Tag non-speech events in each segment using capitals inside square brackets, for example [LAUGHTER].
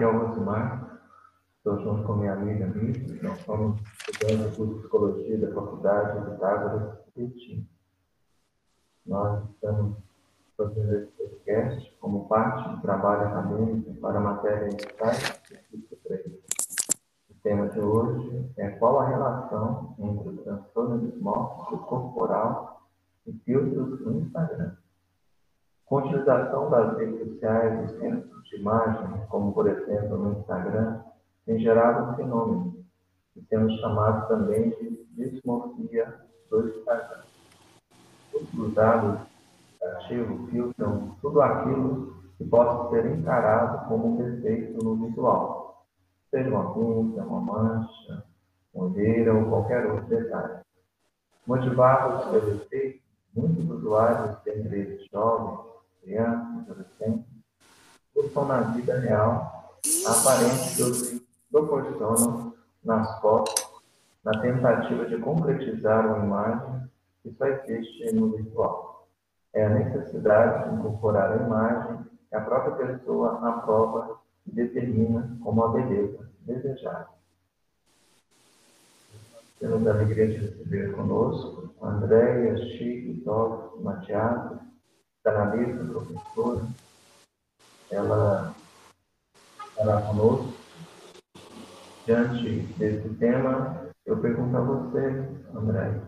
O Rosimar, estou junto com minha amiga Miri, nós somos estudantes de Psicologia da Faculdade de Pitágoras Betim. Nós estamos fazendo esse podcast como parte do trabalho acadêmico para a matéria Insight e 3. O tema de hoje é qual a relação entre o transtorno dismórfico corporal e filtros no Instagram. Com a utilização das redes sociais e centros de imagem, como por exemplo no Instagram, tem gerado um fenômeno que temos chamado também de dismorfia do Instagram. Os dados ativos filtram tudo aquilo que possa ser encarado como defeito no visual, seja uma pinta, uma mancha, uma olheira ou qualquer outro detalhe. Motivados pelo efeito, muitos usuários, dentre eles jovens, crianças, adolescentes, buscam na vida real a aparência que proporcionam nas fotos, na tentativa de concretizar uma imagem que só existe no visual. É a necessidade de incorporar a imagem que a própria pessoa aprova e determina como a beleza desejada. Temos a alegria de receber conosco Andréia, Chico, Toque, Matias, jornalista, professora, ela estará conosco. Diante desse tema, eu pergunto a você, André,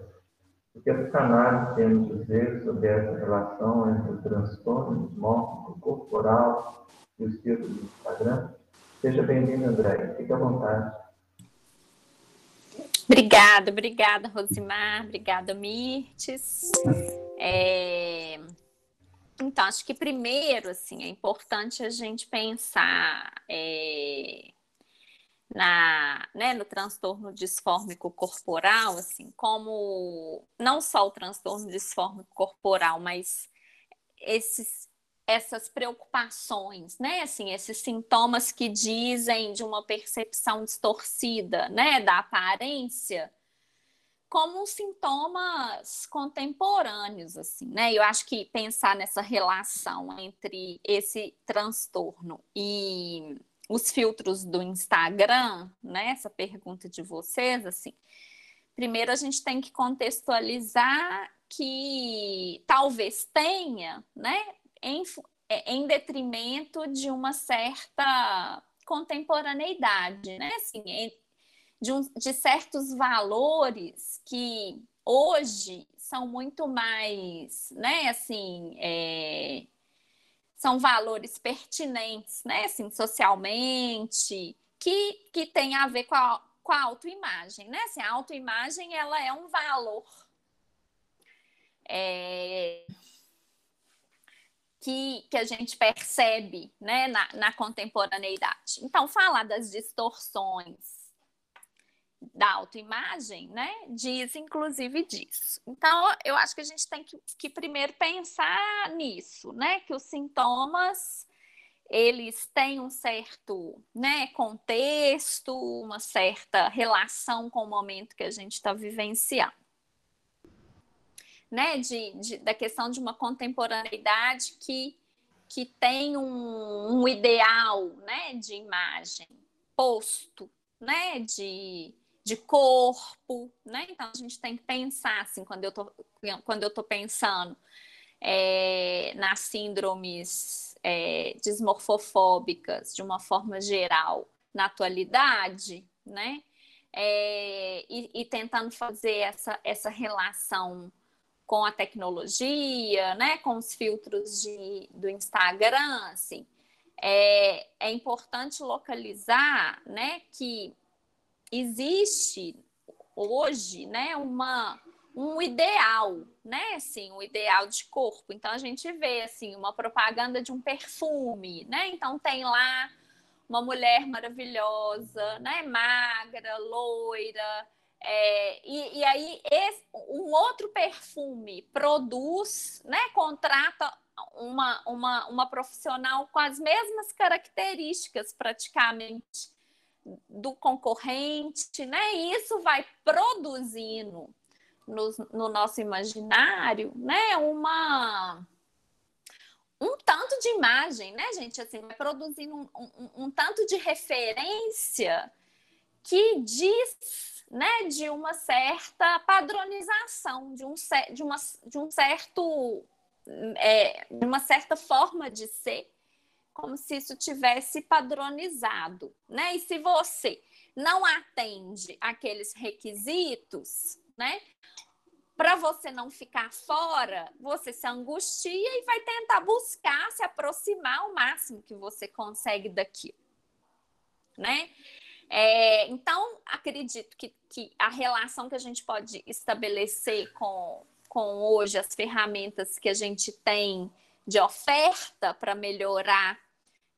o que a psicanálise tem a dizer sobre essa relação entre o transtorno morte corporal e os círculos do Instagram? Seja bem-vindo, André. Fique à vontade. Obrigada, obrigada, Rosimar. Obrigada, Mirtes. É... Então, acho que primeiro, assim, é importante a gente pensar é, na, né, no transtorno disfórmico corporal, assim, como não só o transtorno disfórmico corporal, mas esses, essas preocupações, né, assim, esses sintomas que dizem de uma percepção distorcida, né, da aparência, como sintomas contemporâneos, assim, né? Eu acho que pensar nessa relação entre esse transtorno e os filtros do Instagram, né? Essa pergunta de vocês, assim. Primeiro a gente tem que contextualizar que talvez tenha, né? Em, em detrimento de uma certa contemporaneidade, né? Assim, de, um, de certos valores que hoje são muito mais, né, assim, é, são valores pertinentes, né, assim, socialmente, que, que tem a ver com a, com a autoimagem, né, assim, a autoimagem, ela é um valor é, que, que a gente percebe, né, na, na contemporaneidade. Então, falar das distorções da autoimagem, né, diz inclusive disso. Então, eu acho que a gente tem que, que primeiro pensar nisso, né, que os sintomas eles têm um certo né, contexto, uma certa relação com o momento que a gente está vivenciando. Né, de, de, da questão de uma contemporaneidade que, que tem um, um ideal né, de imagem posto, né, de, de corpo, né? Então a gente tem que pensar assim quando eu tô, quando eu tô pensando é, nas síndromes é, dismorfofóbicas de uma forma geral na atualidade, né? É, e, e, tentando fazer essa, essa relação com a tecnologia, né? Com os filtros de, do Instagram, assim. É, é importante localizar, né? Que existe hoje, né, uma um ideal, né, assim, um ideal de corpo. Então a gente vê assim uma propaganda de um perfume, né? Então tem lá uma mulher maravilhosa, né, magra, loira, é, e, e, aí esse, um outro perfume produz, né, contrata uma, uma, uma profissional com as mesmas características praticamente do concorrente, né? E isso vai produzindo no, no nosso imaginário, né? Uma um tanto de imagem, né, gente? Assim, vai produzindo um, um, um tanto de referência que diz, né, de uma certa padronização, de um, de uma, de um certo, é, de uma certa forma de ser, como se isso tivesse padronizado, né? E se você não atende aqueles requisitos, né? para você não ficar fora, você se angustia e vai tentar buscar se aproximar o máximo que você consegue daquilo, né? É, então, acredito que, que a relação que a gente pode estabelecer com, com hoje as ferramentas que a gente tem de oferta para melhorar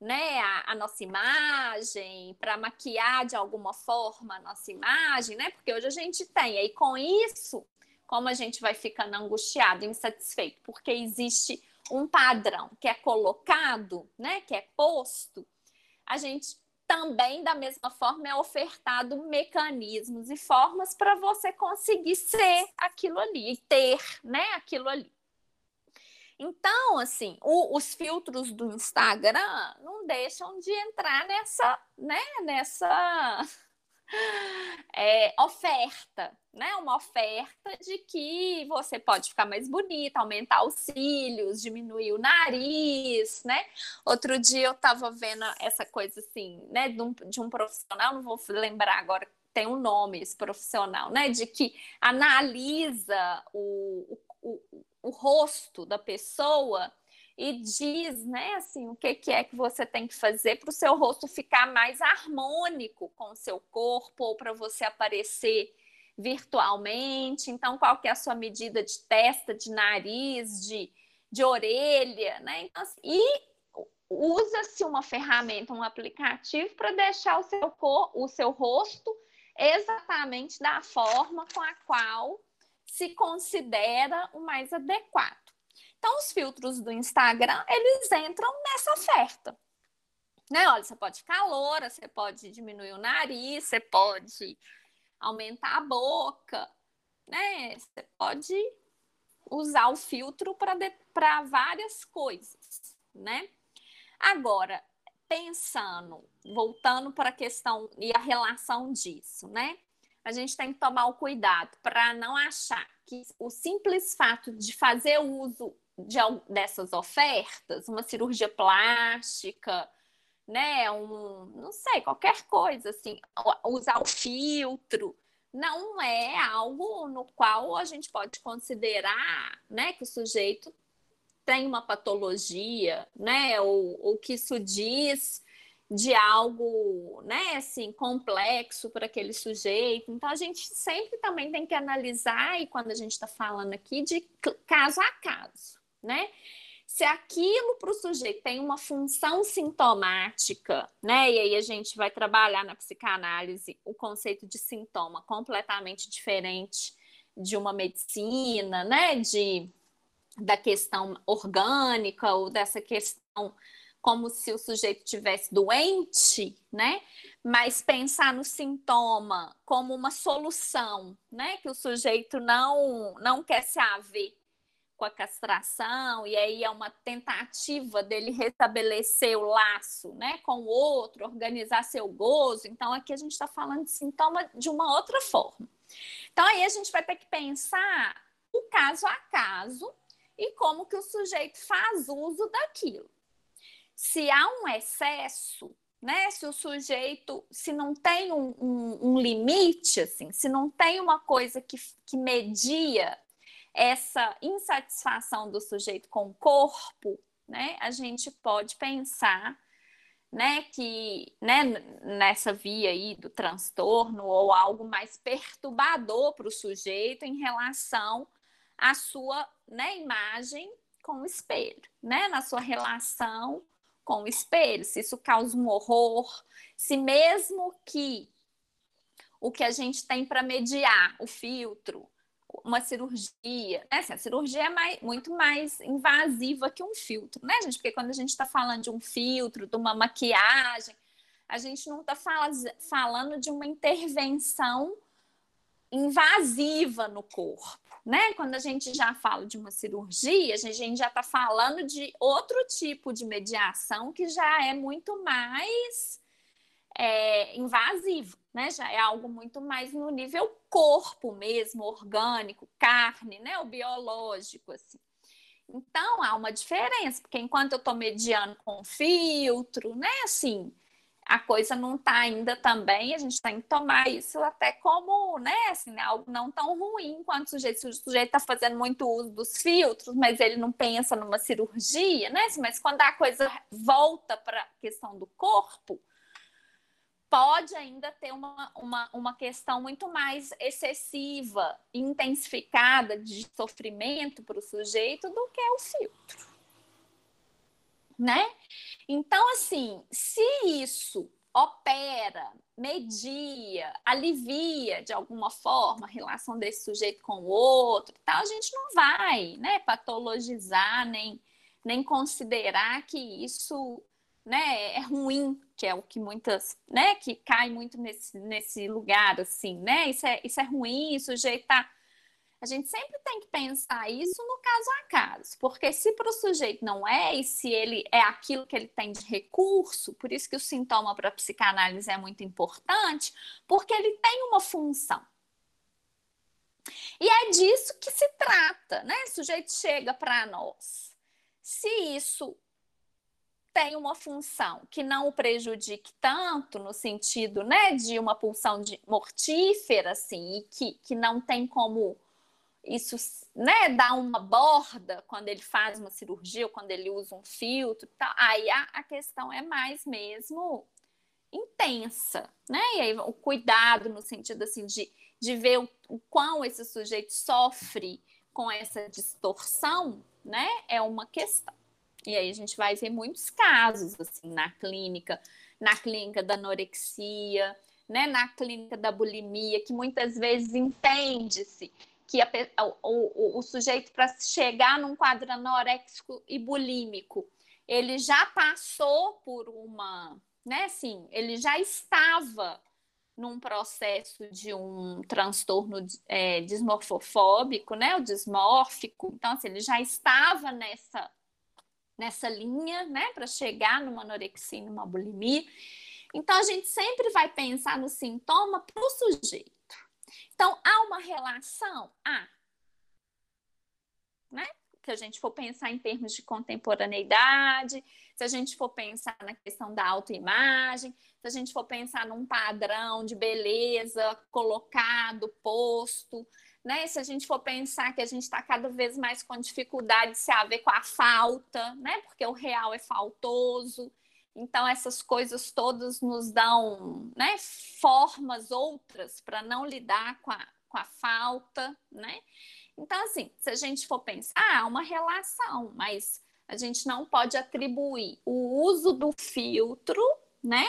né, a, a, nossa imagem, para maquiar de alguma forma a nossa imagem, né? Porque hoje a gente tem. Aí com isso, como a gente vai ficando angustiado, insatisfeito, porque existe um padrão que é colocado, né, que é posto, a gente também, da mesma forma, é ofertado mecanismos e formas para você conseguir ser aquilo ali e ter né, aquilo ali. Então, assim, o, os filtros do Instagram não deixam de entrar nessa, né, nessa [LAUGHS] é, oferta, né? Uma oferta de que você pode ficar mais bonita, aumentar os cílios, diminuir o nariz, né? Outro dia eu estava vendo essa coisa assim, né? De um, de um profissional, não vou lembrar agora tem um nome esse profissional, né? De que analisa o, o, o, rosto da pessoa e diz, né, assim, o que, que é que você tem que fazer para o seu rosto ficar mais harmônico com o seu corpo ou para você aparecer virtualmente. Então, qual que é a sua medida de testa, de nariz, de, de orelha, né? Então, assim, e usa-se uma ferramenta, um aplicativo para deixar o seu, cor, o seu rosto exatamente da forma com a qual se considera o mais adequado. Então, os filtros do Instagram, eles entram nessa oferta. Né? Olha, você pode ficar loura, você pode diminuir o nariz, você pode aumentar a boca, né? Você pode usar o filtro para várias coisas, né? Agora, pensando, voltando para a questão e a relação disso, né? A gente tem que tomar o cuidado para não achar que o simples fato de fazer uso de, dessas ofertas, uma cirurgia plástica, né, um, não sei, qualquer coisa assim, usar o filtro, não é algo no qual a gente pode considerar, né, que o sujeito tem uma patologia, né, ou, ou que isso diz de algo, né, assim, complexo para aquele sujeito. Então a gente sempre também tem que analisar e quando a gente está falando aqui de caso a caso, né? Se aquilo para o sujeito tem uma função sintomática, né? E aí a gente vai trabalhar na psicanálise o conceito de sintoma completamente diferente de uma medicina, né? De da questão orgânica ou dessa questão como se o sujeito tivesse doente, né? Mas pensar no sintoma como uma solução, né? Que o sujeito não não quer se haver com a castração, e aí é uma tentativa dele restabelecer o laço né, com o outro, organizar seu gozo. Então, aqui a gente está falando de sintoma de uma outra forma. Então, aí a gente vai ter que pensar o caso a caso e como que o sujeito faz uso daquilo. Se há um excesso, né? Se o sujeito, se não tem um, um, um limite, assim, se não tem uma coisa que, que media essa insatisfação do sujeito com o corpo, né, a gente pode pensar né, que né, nessa via aí do transtorno ou algo mais perturbador para o sujeito em relação à sua né, imagem com o espelho, né, na sua relação com o espelho, se isso causa um horror, se mesmo que o que a gente tem para mediar, o filtro, uma cirurgia, né? Assim, a cirurgia é mais, muito mais invasiva que um filtro, né, gente? Porque quando a gente está falando de um filtro, de uma maquiagem, a gente não está fala, falando de uma intervenção invasiva no corpo, né? Quando a gente já fala de uma cirurgia, a gente já está falando de outro tipo de mediação que já é muito mais é, invasivo, né? Já é algo muito mais no nível corpo mesmo, orgânico, carne, né? O biológico, assim. Então há uma diferença, porque enquanto eu estou mediando com filtro, né? Assim, a coisa não está ainda também, a gente tem que tomar isso até como, né, assim, né, algo não tão ruim quanto o sujeito. Se o sujeito está fazendo muito uso dos filtros, mas ele não pensa numa cirurgia, né? Assim, mas quando a coisa volta para a questão do corpo, pode ainda ter uma, uma, uma questão muito mais excessiva, intensificada de sofrimento para o sujeito do que o filtro. Né? Então, assim, se isso opera, media, alivia de alguma forma a relação desse sujeito com o outro, tal, a gente não vai, né, patologizar nem nem considerar que isso, né, é ruim, que é o que muitas, né, que cai muito nesse, nesse lugar assim, né? Isso é isso é ruim, o sujeito tá a gente sempre tem que pensar isso no caso a caso, porque se para o sujeito não é, e se ele é aquilo que ele tem de recurso, por isso que o sintoma para a psicanálise é muito importante, porque ele tem uma função. E é disso que se trata, né? O sujeito chega para nós. Se isso tem uma função que não o prejudique tanto, no sentido né, de uma pulsão de mortífera, assim, e que, que não tem como isso né, dá uma borda quando ele faz uma cirurgia ou quando ele usa um filtro, tal. aí a, a questão é mais mesmo intensa, né? E aí o cuidado no sentido assim de, de ver o, o quão esse sujeito sofre com essa distorção, né? É uma questão. E aí a gente vai ver muitos casos assim na clínica, na clínica da anorexia, né, na clínica da bulimia, que muitas vezes entende-se que a, o, o, o sujeito, para chegar num quadro anoréxico e bulímico, ele já passou por uma, né, assim, ele já estava num processo de um transtorno é, dismorfofóbico, né, o dismórfico, então, assim, ele já estava nessa, nessa linha, né, para chegar numa anorexia numa bulimia, então a gente sempre vai pensar no sintoma para o sujeito, então, uma relação? Há. Né? Se a gente for pensar em termos de contemporaneidade, se a gente for pensar na questão da autoimagem, se a gente for pensar num padrão de beleza colocado, posto, né? Se a gente for pensar que a gente está cada vez mais com dificuldade de se haver com a falta, né? Porque o real é faltoso. Então, essas coisas todas nos dão né, formas outras para não lidar com a, com a falta, né? Então, assim, se a gente for pensar, há ah, uma relação, mas a gente não pode atribuir o uso do filtro, né?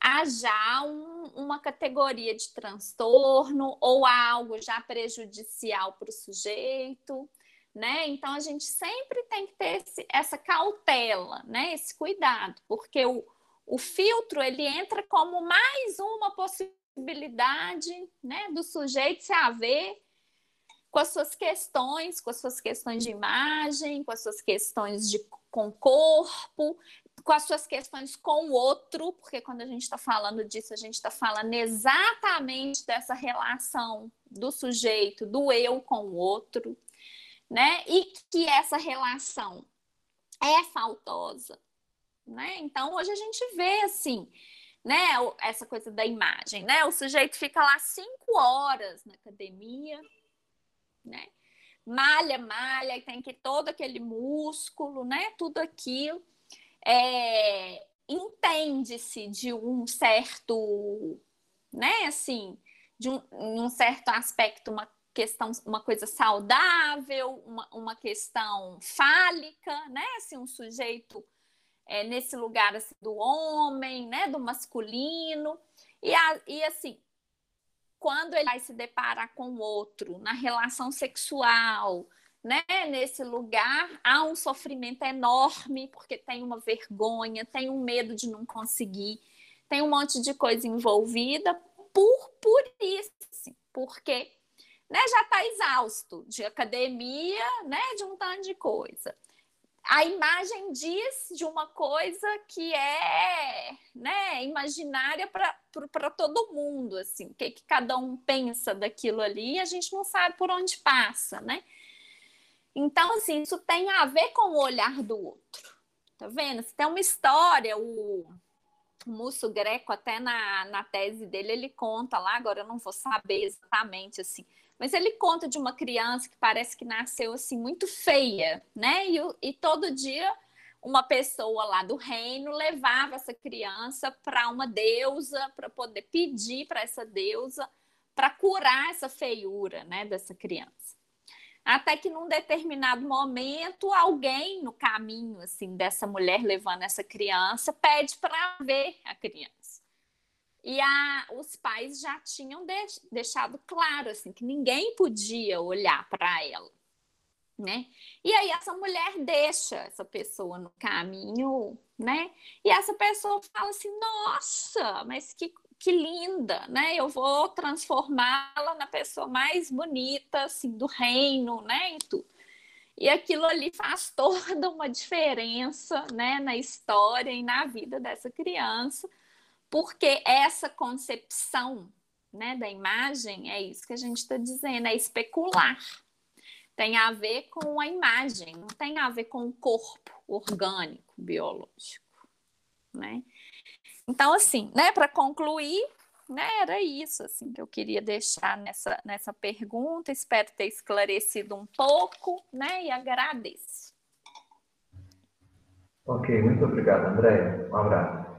A já um, uma categoria de transtorno ou algo já prejudicial para o sujeito né? Então a gente sempre tem que ter esse, essa cautela, né? Esse cuidado, porque o, o filtro ele entra como mais uma possibilidade, né? Do sujeito se haver com as suas questões, com as suas questões de imagem, com as suas questões de com corpo, com as suas questões com o outro, porque quando a gente está falando disso, a gente está falando exatamente dessa relação do sujeito, do eu com o outro, né? E que essa relação é faltosa, né? Então hoje a gente vê assim, né? Essa coisa da imagem, né? O sujeito fica lá cinco horas na academia, né? Malha, malha, e tem que todo aquele músculo, né? Tudo aquilo. É, entende-se de um certo, né? Assim, de um, um certo aspecto, uma questão, uma coisa saudável, uma, uma questão fálica, né? Assim, um sujeito é, nesse lugar assim, do homem, né? Do masculino. E, a, e assim, quando ele vai se deparar com o outro na relação sexual, né? Nesse lugar há um sofrimento enorme, porque tem uma vergonha, tem um medo de não conseguir, tem um monte de coisa envolvida por, por isso, porque né, já está exausto de academia, né, de um tanto de coisa. A imagem diz de uma coisa que é né, imaginária para todo mundo, assim, o que, que cada um pensa daquilo ali, a gente não sabe por onde passa, né? Então, assim, isso tem a ver com o olhar do outro. Tá vendo? Se tem uma história, o, o Musso Greco, até na, na tese dele, ele conta lá, agora eu não vou saber exatamente assim, mas ele conta de uma criança que parece que nasceu assim muito feia, né? E, e todo dia uma pessoa lá do reino levava essa criança para uma deusa para poder pedir para essa deusa para curar essa feiura, né, dessa criança. Até que num determinado momento, alguém no caminho assim dessa mulher levando essa criança pede para ver a criança. E a, os pais já tinham de, deixado claro assim que ninguém podia olhar para ela, né? E aí essa mulher deixa essa pessoa no caminho, né? E essa pessoa fala assim: "Nossa, mas que que linda, né? Eu vou transformá-la na pessoa mais bonita assim do reino, né? E tudo. E aquilo ali faz toda uma diferença, né, na história e na vida dessa criança, porque essa concepção, né, da imagem é isso que a gente está dizendo, é especular. Tem a ver com a imagem, não tem a ver com o corpo orgânico, biológico, né? Então, assim, né, para concluir, né, era isso assim que eu queria deixar nessa, nessa pergunta. Espero ter esclarecido um pouco, né, e agradeço. Ok, muito obrigado, André. Um abraço.